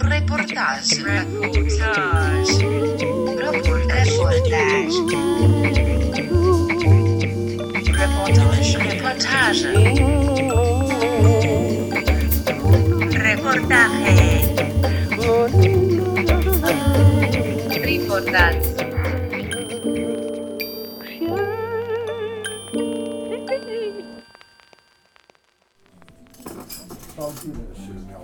Reportage. Reportage. Reportage. Reportage. Reportaje. Reportage.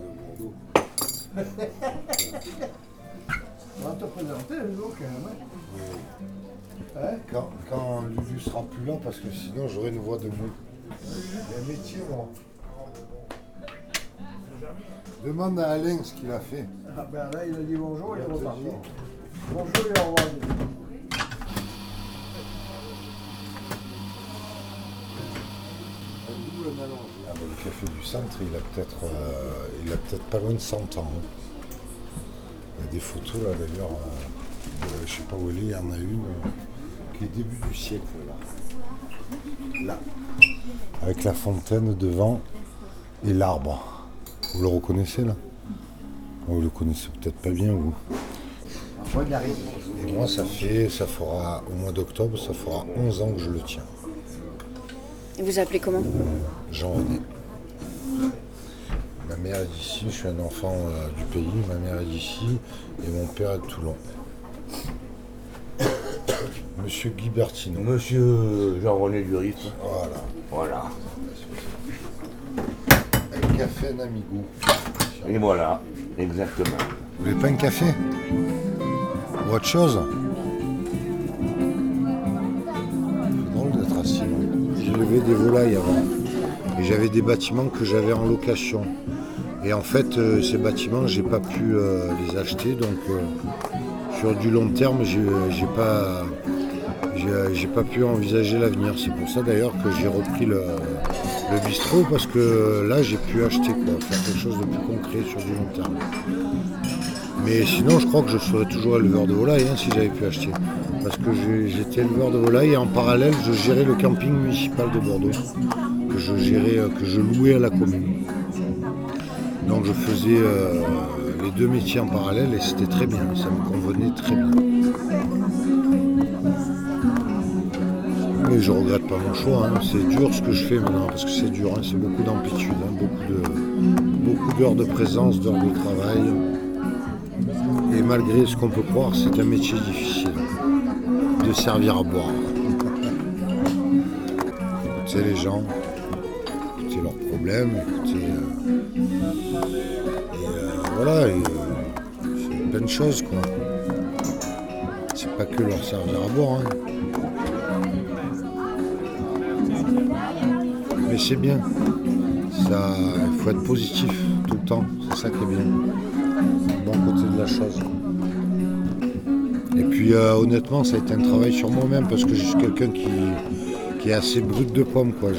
Le Bordeaux. On va te présenter le jour quand même. hein. Hein? Quand, quand Lulu sera plus là, parce que sinon j'aurai une voix de mou. Il y a un métier, moi. Demande à Alain ce qu'il a fait. Ah ben là, il a dit bonjour, il est reparti. Bonjour et au revoir. Ah, ben, le café du centre, il a peut-être euh, il a peut-être pas loin de 100 ans. hein. Il y a des photos là d'ailleurs, euh, je sais pas où elle est, il y en a une euh, qui est début du siècle là. Là. Avec la fontaine devant et l'arbre. Vous le reconnaissez là? Vous le connaissez peut-être pas bien vous. Et moi, ça fait, ça fera, au mois d'octobre, ça fera 11 ans que je le tiens. Et vous appelez comment? Jean-René. Ma mère est d'ici, je suis un enfant euh, du pays, ma mère est d'ici et mon père est de Toulon. Monsieur Guy Bertino. Monsieur Jean-René Duris. Voilà. Voilà. Un café, un amigo. Et voilà, exactement. Vous voulez pas un café Ou autre chose C'est drôle d'être assis. J'élevais des volailles avant. Et j'avais des bâtiments que j'avais en location. Et en fait, euh, ces bâtiments, j'ai pas pu euh, les acheter. Donc, euh, sur du long terme, j'ai pas, pas pu envisager l'avenir. C'est pour ça d'ailleurs que j'ai repris le, bistrot parce que là, j'ai pu acheter faire quelque chose de plus concret sur du long terme. Mais sinon, je crois que je serais toujours éleveur de volailles hein, si j'avais pu acheter. Parce que j'étais éleveur de volailles et en parallèle, je gérais le camping municipal de Bordeaux, que je gérais, que je louais à la commune. Donc je faisais euh, les deux métiers en parallèle et c'était très bien, ça me convenait très bien. Mais je regrette pas mon choix, hein. c'est dur ce que je fais maintenant, parce que c'est dur, hein. c'est beaucoup d'amplitude, hein, beaucoup de- beaucoup d'heures de présence, d'heures de travail. Et malgré ce qu'on peut croire, c'est un métier difficile de servir à boire. Écouter les gens, écouter leurs problèmes, et euh, voilà, euh, c'est plein de choses quoi. C'est pas que leur servir à boire. hein. Mais c'est bien. Ça, il faut être positif tout le temps. C'est ça qui est bien bon côté de la chose. Et puis euh, honnêtement, ça a été un travail sur moi-même parce que je suis quelqu'un qui, qui est assez brut de pomme. Quoi.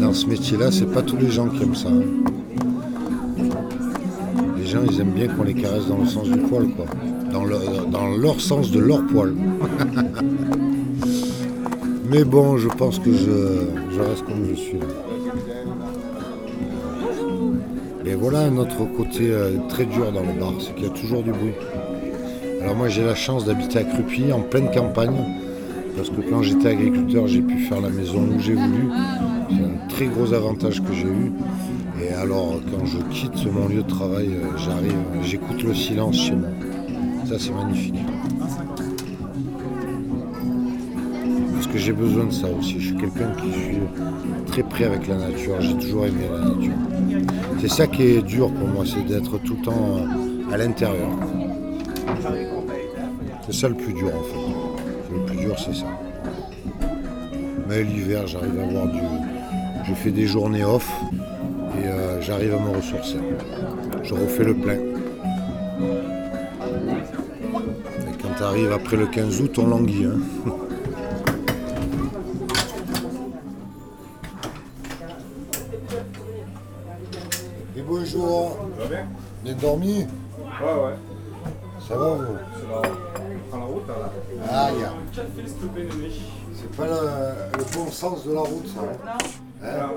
Dans ce métier-là, c'est pas tous les gens qui aiment ça. hein. Les gens, ils aiment bien qu'on les caresse dans le sens du poil, quoi. Dans, dans leur sens de leur poil. Mais bon, je pense que je, reste comme je suis. Et voilà un autre côté euh, très dur dans le bar, c'est qu'il y a toujours du bruit. Alors moi j'ai la chance d'habiter à Crupy, en pleine campagne, parce que quand j'étais agriculteur j'ai pu faire la maison où j'ai voulu. Très gros avantage que j'ai eu. Et alors quand je quitte mon lieu de travail, euh, j'arrive, j'écoute le silence chez moi. Ça c'est magnifique. Parce que j'ai besoin de ça aussi. Je suis quelqu'un qui suis très près avec la nature. J'ai toujours aimé la nature. C'est ça qui est dur pour moi, c'est d'être tout le temps euh, à l'intérieur. C'est ça le plus dur en fait. Le plus dur c'est ça. Mais l'hiver j'arrive à avoir du. Je fais des journées off et euh, j'arrive à me ressourcer. Je refais le plein. Et quand tu arrives après le 15 août, on languit. hein. Et bonjour. Bien? Dormi? Ouais, ouais. Ça va vous? C'est la... prends la route, là. Ah. C'est pas le, le bon sens de la route, ça. Hein Hein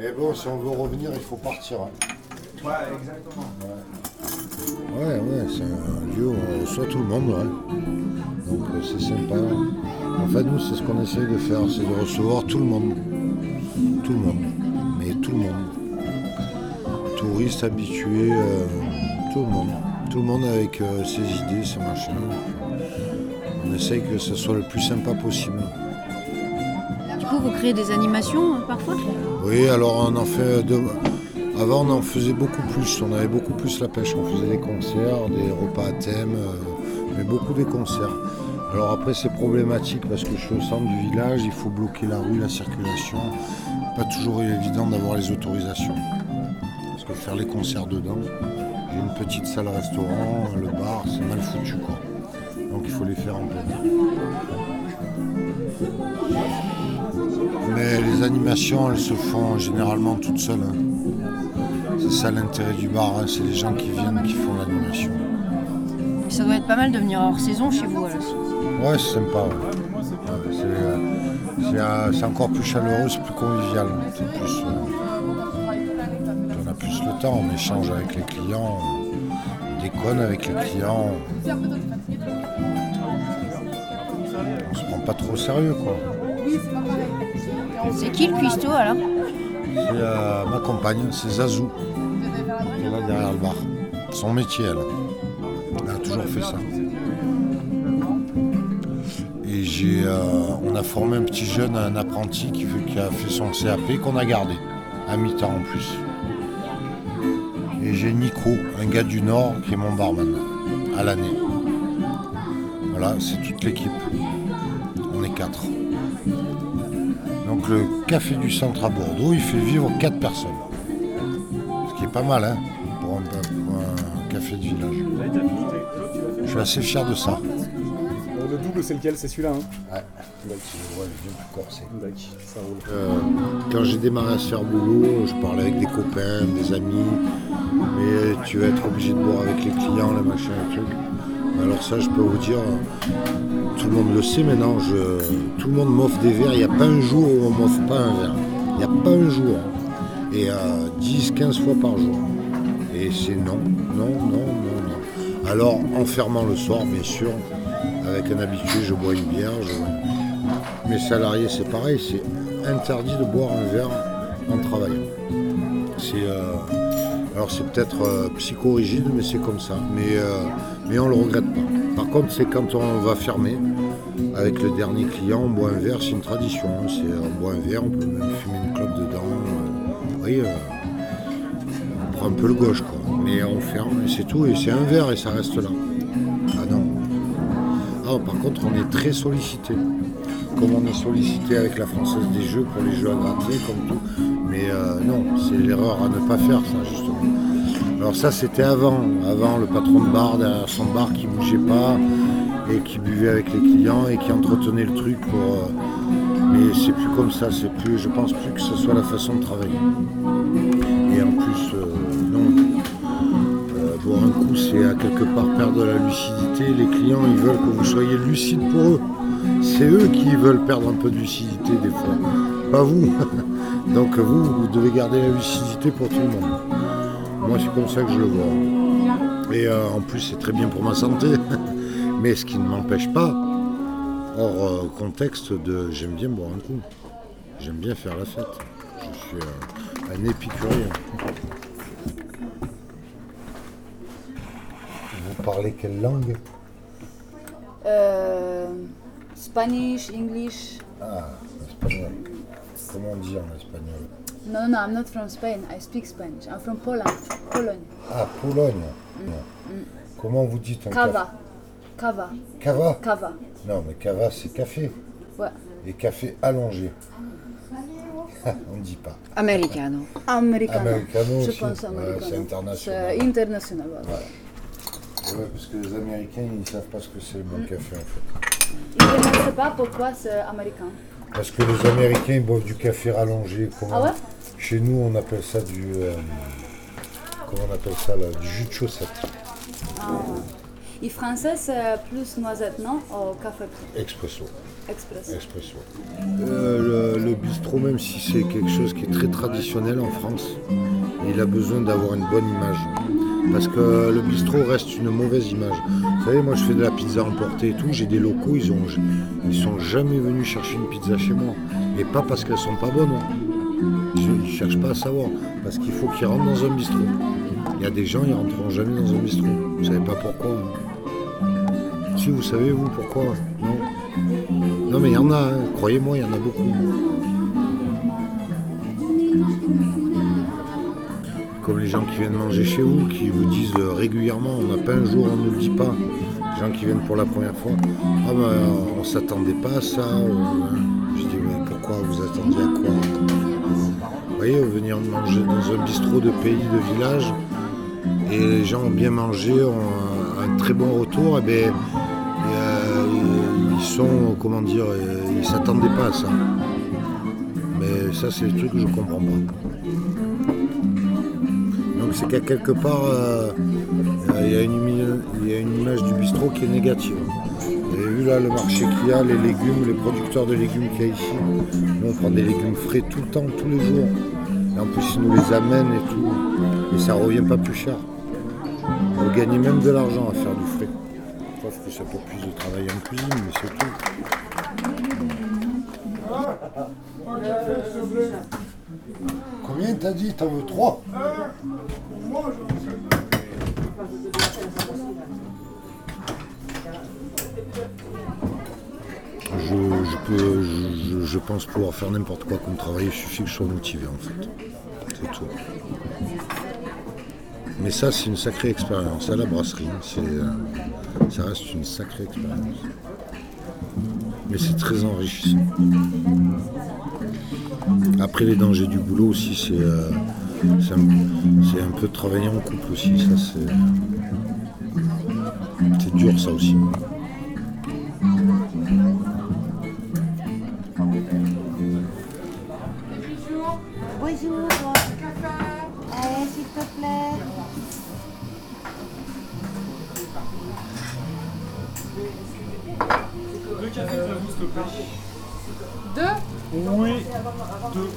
Et bon, si on veut revenir, il faut partir. hein. Ouais, exactement. Ouais, ouais, c'est un lieu où on reçoit tout le monde, ouais. Donc euh, c'est sympa. En fait, nous, c'est ce qu'on essaye de faire, c'est de recevoir tout le monde. Tout le monde. Mais tout le monde. Touristes, habitués, euh, tout le monde. Tout le monde avec euh, ses idées, ses machins. On essaye que ce soit le plus sympa possible. Vous créez des animations euh, parfois Oui, alors on en fait de... Avant on en faisait beaucoup plus, on avait beaucoup plus la pêche, on faisait des concerts, des repas à thème, euh, mais beaucoup des concerts. Alors après c'est problématique parce que je suis au centre du village, il faut bloquer la rue, la circulation. Pas toujours évident d'avoir les autorisations. Parce que faire les concerts dedans, j'ai une petite salle restaurant, le bar, c'est mal foutu quoi. Donc il faut les faire en plein air. Animations, elles se font généralement toutes seules. hein. C'est ça l'intérêt du bar, hein, c'est les gens qui viennent qui font l'animation. Ça doit être pas mal de venir hors saison chez vous alors. Ouais, c'est sympa. ouais. Ouais, c'est, euh, c'est, euh, c'est encore plus chaleureux, c'est plus convivial. Plus, euh, on a plus le temps, on échange avec les clients, on déconne avec les clients. On se prend pas trop au sérieux, quoi. C'est qui le cuistot alors C'est euh, ma compagne, c'est Zazou, qui est là derrière le bar. Son métier, elle. Elle a toujours fait ça. Et euh, on a formé un petit jeune, un apprenti qui a fait son CAP, qu'on a gardé, à mi-temps en plus. Et j'ai Nico, un gars du Nord, qui est mon barman, à l'année. Voilà, c'est toute l'équipe. On est quatre. Donc le café du centre à Bordeaux, il fait vivre quatre personnes. Ce qui est pas mal hein, pour, un, pour un café de village. Je suis assez fier de ça. Euh, Le double, c'est lequel? C'est celui-là, hein? Ouais, ouais, il est bien plus ça roule. Euh, quand j'ai démarré à se faire boulot, je parlais avec des copains, des amis, mais tu vas être obligé de boire avec les clients, les machins, les trucs. Alors ça, je peux vous dire, tout le monde le sait maintenant, tout le monde m'offre des verres, il n'y a pas un jour où on m'offre pas un verre. Il n'y a pas un jour. Et euh, 10, 15 fois par jour. Et c'est non, non, non, non, non. Alors, en fermant le soir, bien sûr, avec un habitué, je bois une bière, mes salariés, c'est pareil, c'est interdit de boire un verre en travaillant. C'est, euh, alors c'est peut-être euh, psychorigide, mais c'est comme ça. Mais, euh, mais on le regrette pas. Par contre, c'est quand on va fermer, avec le dernier client, on boit un verre, c'est une tradition. hein. C'est, on boit un verre, on peut même fumer une clope dedans. euh, voyez, euh, on prend un peu le gauche, quoi. Mais on ferme, et c'est tout, et c'est un verre, et ça reste là. Ah non. Ah, par contre, on est très sollicité. Comme on est sollicité avec la Française des Jeux pour les jeux à gratter, comme tout. Mais euh, non, c'est l'erreur à ne pas faire, ça, justement. Alors ça, c'était avant. Avant, le patron de bar, derrière son bar, qui bougeait pas et qui buvait avec les clients et qui entretenait le truc pour... euh, mais c'est plus comme ça, c'est plus, je pense plus que ce soit la façon de travailler. Et en plus, euh, non. Boire un coup, c'est à quelque part perdre la lucidité. Les clients, ils veulent que vous soyez lucide pour eux. C'est eux qui veulent perdre un peu de lucidité des fois, pas vous. Donc vous, vous devez garder la lucidité pour tout le monde. Moi, c'est comme ça que je le vois. Et euh, en plus, c'est très bien pour ma santé. Mais ce qui ne m'empêche pas, hors euh, contexte de j'aime bien boire un coup. J'aime bien faire la fête. Je suis euh, un épicurien. Vous parlez quelle langue? Euh, Spanish, English. Ah, espagnol. Comment on dit en espagnol No, no, no, I'm not from Spain. I speak Spanish. I'm from Poland. Pologne. Ah, Pologne. Non. Comment vous dites un Kava. Kava. café Cava Kava. Non, mais cava, c'est café. Ouais. Et café allongé. on ne dit pas. Americano. Americano. Americano Je aussi. pense Ouais, c'est international. C'est international. ouais. Ouais, parce que les Américains, ils ne savent pas ce que c'est le bon café, en fait. Ils ne savent pas pourquoi c'est américain. Parce que les Américains, ils boivent du café rallongé. Comment Ah ouais? Chez nous, on appelle ça du... euh, comment on appelle ça, là Du jus de chaussette. Et français, c'est plus noisette, non? Au café. Expresso. Express. Expresso. Euh, le, le bistrot, même si c'est quelque chose qui est très traditionnel en France, il a besoin d'avoir une bonne image. Parce que le bistrot reste une mauvaise image. Vous savez, moi je fais de la pizza emportée et tout, j'ai des locaux, ils ont ils sont jamais venus chercher une pizza chez moi. Et pas parce qu'elles sont pas bonnes. hein. Ils ne cherchent pas à savoir. Parce qu'il faut qu'ils rentrent dans un bistrot. Il y a des gens, ils rentreront jamais dans un bistrot. Vous savez pas pourquoi. hein. Si vous savez vous pourquoi Non. Non mais il y en a, hein. croyez-moi, il y en a beaucoup. Comme les gens qui viennent manger chez vous, qui vous disent euh, régulièrement, on n'a pas un jour, on ne le dit pas. Les gens qui viennent pour la première fois, ah ben on s'attendait pas à ça. euh, Je dis mais pourquoi vous attendiez à quoi? Vous voyez, venir manger dans un bistrot de pays, de village, et les gens ont bien mangé, ont un, très bon retour, et ben euh, ils sont, comment dire, euh, ils s'attendaient pas à ça. Mais ça, c'est le truc que je comprends pas. Donc c'est qu'à quelque part, il y, a une une image du bistrot qui est négative. Vous avez vu là le marché qu'il y a, les légumes, les producteurs de légumes qu'il y a ici. Nous, on prend des légumes frais tout le temps, tous les jours. Et en plus, ils nous les amènent et tout. Et ça revient pas plus cher. Vous gagnez même de l'argent à faire du frais. Sauf que ça peut plus de travail en cuisine, mais c'est tout. Combien t'as dit? T'en veux trois? Je, pense pouvoir faire n'importe quoi comme travail, il suffit que je sois motivé en fait. C'est tout. Mais ça, c'est une sacrée expérience. À la brasserie, euh, ça reste une sacrée expérience. Mais c'est très enrichissant. Après, les dangers du boulot aussi, c'est, euh, un, un peu travailler en couple aussi. Ça, c'est dur, ça aussi. Cafés pour vous, s'il te plaît. Deux Oui, deux.